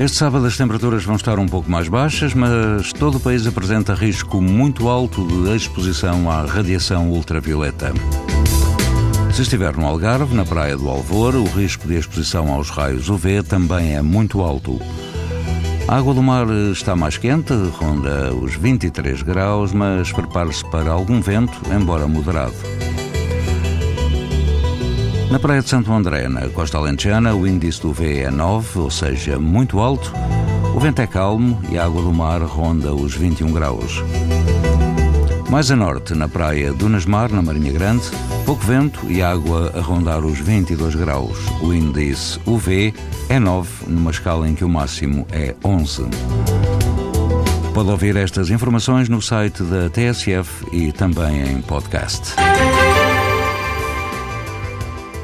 Este sábado as temperaturas vão estar um pouco mais baixas, mas todo o país apresenta risco muito alto de exposição à radiação ultravioleta. Se estiver no Algarve, na Praia do Alvor, o risco de exposição aos raios UV também é muito alto. A água do mar está mais quente, ronda os 23 graus, mas prepare-se para algum vento, embora moderado. Na Praia de Santo André, na Costa Alentejana, o índice do V é 9, ou seja, muito alto. O vento é calmo e a água do mar ronda os 21 graus. Mais a norte, na praia do Nasmar, na Marinha Grande, pouco vento e água a rondar os 22 graus. O índice UV é 9, numa escala em que o máximo é 11. Pode ouvir estas informações no site da TSF e também em podcast.